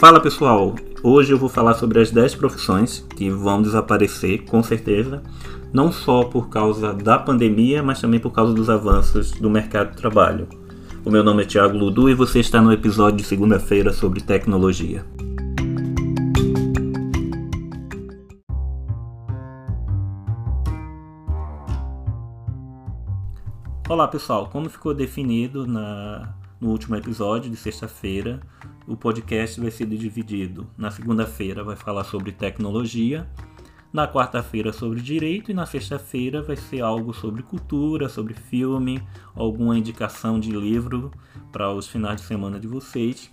Fala pessoal, hoje eu vou falar sobre as 10 profissões que vão desaparecer com certeza, não só por causa da pandemia, mas também por causa dos avanços do mercado de trabalho. O meu nome é Thiago Ludu e você está no episódio de segunda-feira sobre tecnologia. Olá pessoal, como ficou definido na, no último episódio de sexta-feira, o podcast vai ser dividido. Na segunda-feira vai falar sobre tecnologia, na quarta-feira sobre direito e na sexta-feira vai ser algo sobre cultura, sobre filme, alguma indicação de livro para os finais de semana de vocês.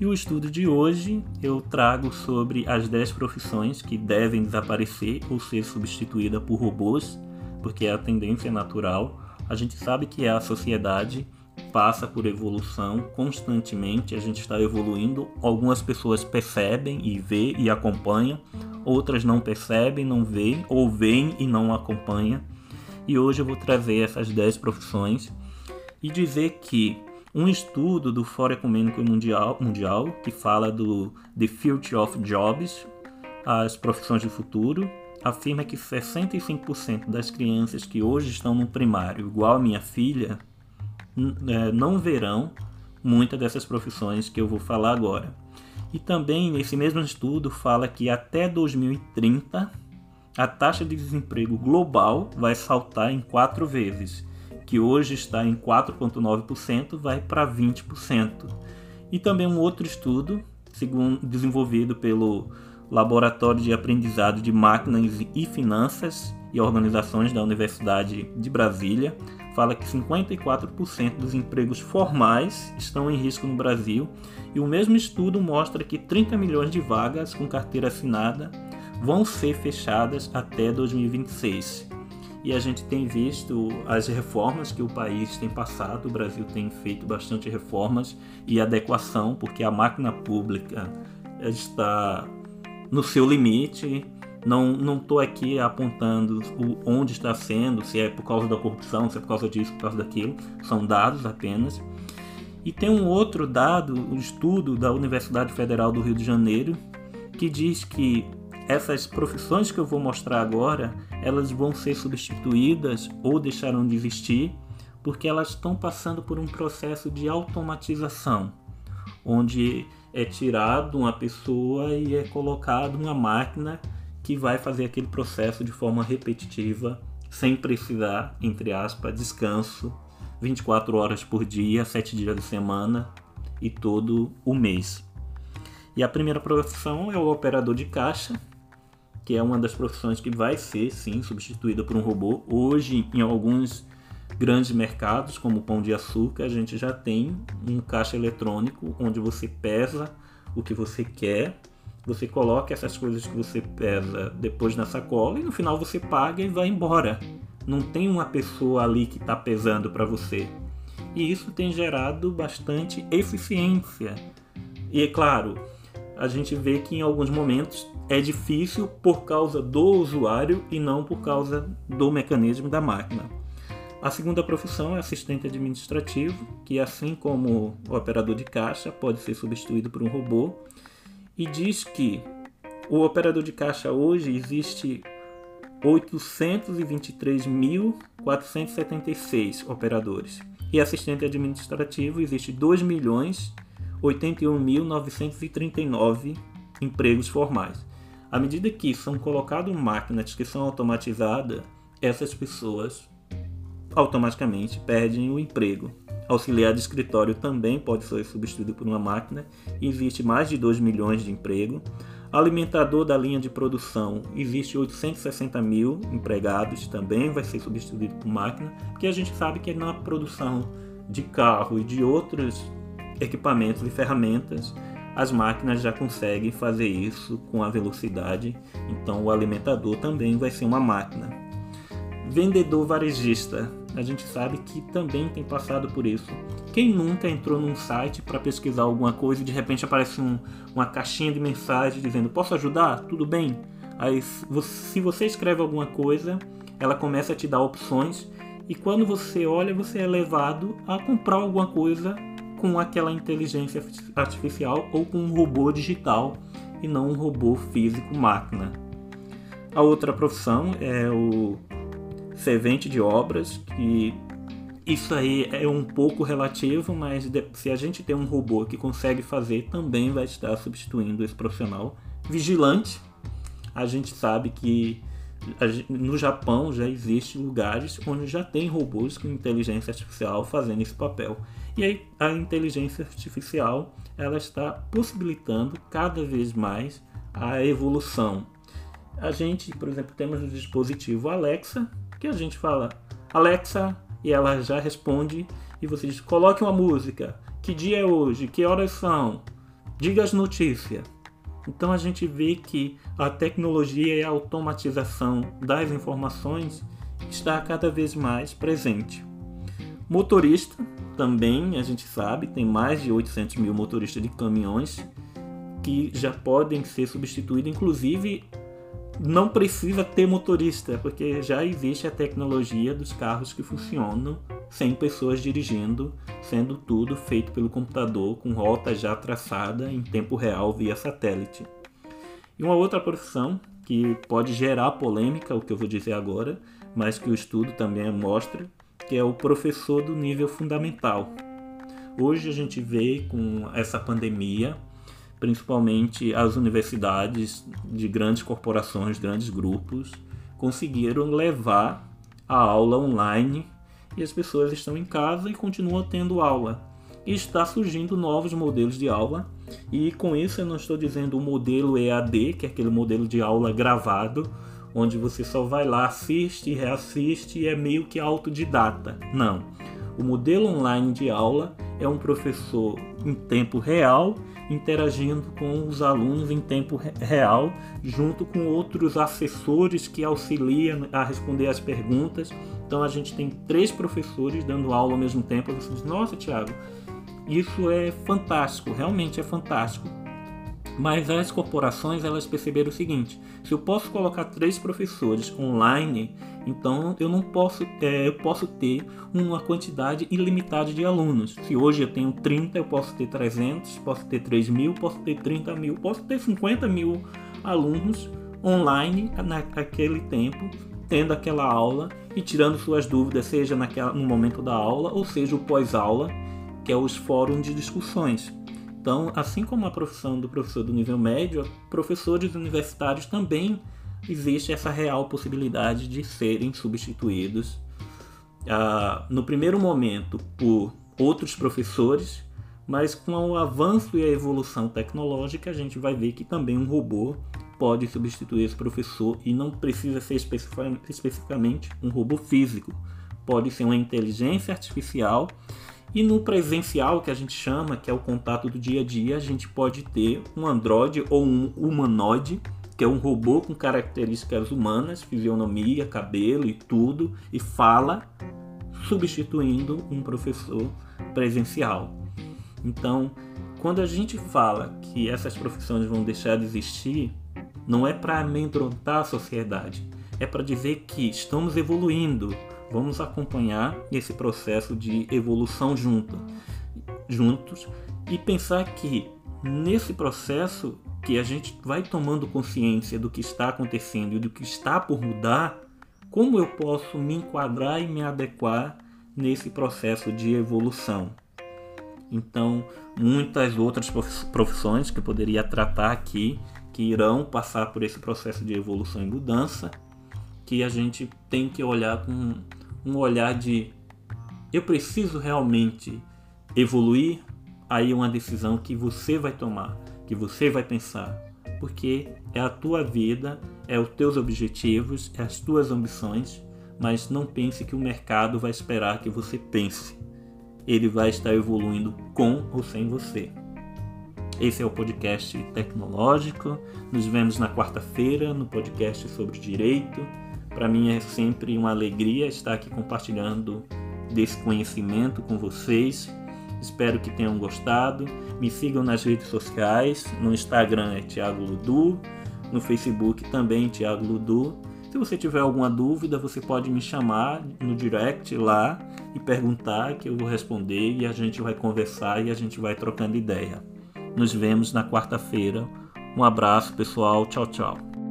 E o estudo de hoje eu trago sobre as 10 profissões que devem desaparecer ou ser substituídas por robôs, porque é a tendência natural a gente sabe que a sociedade passa por evolução constantemente, a gente está evoluindo. Algumas pessoas percebem e vê e acompanham, outras não percebem, não veem ou veem e não acompanham. E hoje eu vou trazer essas 10 profissões e dizer que um estudo do Fórum Ecumênico Mundial, Mundial que fala do The Future of Jobs, as profissões do futuro, afirma que 65% das crianças que hoje estão no primário, igual a minha filha, não verão muitas dessas profissões que eu vou falar agora. E também nesse mesmo estudo fala que até 2030 a taxa de desemprego global vai saltar em quatro vezes, que hoje está em 4,9%, vai para 20%. E também um outro estudo, segundo desenvolvido pelo Laboratório de Aprendizado de Máquinas e Finanças e Organizações da Universidade de Brasília, fala que 54% dos empregos formais estão em risco no Brasil, e o mesmo estudo mostra que 30 milhões de vagas com carteira assinada vão ser fechadas até 2026. E a gente tem visto as reformas que o país tem passado, o Brasil tem feito bastante reformas e adequação, porque a máquina pública está no seu limite. Não não estou aqui apontando o, onde está sendo, se é por causa da corrupção, se é por causa disso, por causa daquilo. São dados apenas. E tem um outro dado, um estudo da Universidade Federal do Rio de Janeiro, que diz que essas profissões que eu vou mostrar agora, elas vão ser substituídas ou deixarão de existir porque elas estão passando por um processo de automatização, onde é tirado uma pessoa e é colocado uma máquina que vai fazer aquele processo de forma repetitiva, sem precisar, entre aspas, descanso, 24 horas por dia, 7 dias de semana e todo o mês. E a primeira profissão é o operador de caixa, que é uma das profissões que vai ser, sim, substituída por um robô. Hoje, em alguns grandes mercados, como o Pão de Açúcar, a gente já tem um caixa eletrônico onde você pesa o que você quer, você coloca essas coisas que você pesa depois na sacola e no final você paga e vai embora. Não tem uma pessoa ali que está pesando para você. E isso tem gerado bastante eficiência. E é claro, a gente vê que em alguns momentos é difícil por causa do usuário e não por causa do mecanismo da máquina. A segunda profissão é assistente administrativo, que assim como o operador de caixa pode ser substituído por um robô, e diz que o operador de caixa hoje existe 823.476 operadores e assistente administrativo existe 2.081.939 empregos formais. À medida que são colocadas máquinas que são automatizadas, essas pessoas automaticamente perdem o emprego. Auxiliar de escritório também pode ser substituído por uma máquina, existe mais de 2 milhões de emprego. Alimentador da linha de produção, existe 860 mil empregados, também vai ser substituído por máquina, porque a gente sabe que na produção de carro e de outros equipamentos e ferramentas, as máquinas já conseguem fazer isso com a velocidade, então o alimentador também vai ser uma máquina. Vendedor varejista, a gente sabe que também tem passado por isso. Quem nunca entrou num site para pesquisar alguma coisa e de repente aparece um, uma caixinha de mensagem dizendo: Posso ajudar? Tudo bem? Aí, se você escreve alguma coisa, ela começa a te dar opções e quando você olha, você é levado a comprar alguma coisa com aquela inteligência artificial ou com um robô digital e não um robô físico-máquina. A outra profissão é o servente de obras, que isso aí é um pouco relativo, mas se a gente tem um robô que consegue fazer, também vai estar substituindo esse profissional. Vigilante, a gente sabe que no Japão já existem lugares onde já tem robôs com inteligência artificial fazendo esse papel. E aí a inteligência artificial ela está possibilitando cada vez mais a evolução. A gente, por exemplo, temos o dispositivo Alexa, que a gente fala Alexa e ela já responde e você diz coloque uma música, que dia é hoje, que horas são, diga as notícias. Então a gente vê que a tecnologia e a automatização das informações está cada vez mais presente. Motorista, também a gente sabe, tem mais de 800 mil motoristas de caminhões que já podem ser substituídos, inclusive não precisa ter motorista, porque já existe a tecnologia dos carros que funcionam sem pessoas dirigindo, sendo tudo feito pelo computador com rota já traçada em tempo real via satélite. E uma outra profissão que pode gerar polêmica, o que eu vou dizer agora, mas que o estudo também mostra, que é o professor do nível fundamental. Hoje a gente vê com essa pandemia, principalmente as universidades de grandes corporações, grandes grupos, conseguiram levar a aula online e as pessoas estão em casa e continuam tendo aula. E está surgindo novos modelos de aula, e com isso eu não estou dizendo o modelo EAD, que é aquele modelo de aula gravado, onde você só vai lá, assiste, reassiste e é meio que autodidata. Não. O modelo online de aula é um professor em tempo real interagindo com os alunos em tempo real, junto com outros assessores que auxiliam a responder as perguntas. Então a gente tem três professores dando aula ao mesmo tempo. Você diz, nossa, Tiago, isso é fantástico, realmente é fantástico. Mas as corporações elas perceberam o seguinte: se eu posso colocar três professores online, então eu não posso, é, eu posso ter uma quantidade ilimitada de alunos. Se hoje eu tenho 30, eu posso ter 300, posso ter 3 mil, posso ter 30 mil, posso ter 50 mil alunos online naquele tempo, tendo aquela aula e tirando suas dúvidas, seja naquela, no momento da aula ou seja o pós-aula, que é os fóruns de discussões. Então, assim como a profissão do professor do nível médio, professores universitários também existe essa real possibilidade de serem substituídos. Ah, no primeiro momento por outros professores, mas com o avanço e a evolução tecnológica a gente vai ver que também um robô pode substituir esse professor e não precisa ser especificamente um robô físico, pode ser uma inteligência artificial e no presencial, que a gente chama, que é o contato do dia a dia, a gente pode ter um androide ou um humanoide, que é um robô com características humanas, fisionomia, cabelo e tudo, e fala, substituindo um professor presencial. Então, quando a gente fala que essas profissões vão deixar de existir, não é para amedrontar a sociedade, é para dizer que estamos evoluindo, Vamos acompanhar esse processo de evolução junto, juntos e pensar que nesse processo que a gente vai tomando consciência do que está acontecendo e do que está por mudar, como eu posso me enquadrar e me adequar nesse processo de evolução. Então, muitas outras profissões que eu poderia tratar aqui que irão passar por esse processo de evolução e mudança, que a gente tem que olhar com um olhar de eu preciso realmente evoluir, aí é uma decisão que você vai tomar, que você vai pensar, porque é a tua vida, é os teus objetivos, é as tuas ambições, mas não pense que o mercado vai esperar que você pense. Ele vai estar evoluindo com ou sem você. Esse é o podcast tecnológico. Nos vemos na quarta-feira no podcast sobre direito. Para mim é sempre uma alegria estar aqui compartilhando desse conhecimento com vocês. Espero que tenham gostado. Me sigam nas redes sociais. No Instagram é Thiago Ludu, no Facebook também Thiago Ludu. Se você tiver alguma dúvida, você pode me chamar no direct lá e perguntar que eu vou responder e a gente vai conversar e a gente vai trocando ideia. Nos vemos na quarta-feira. Um abraço, pessoal. Tchau, tchau.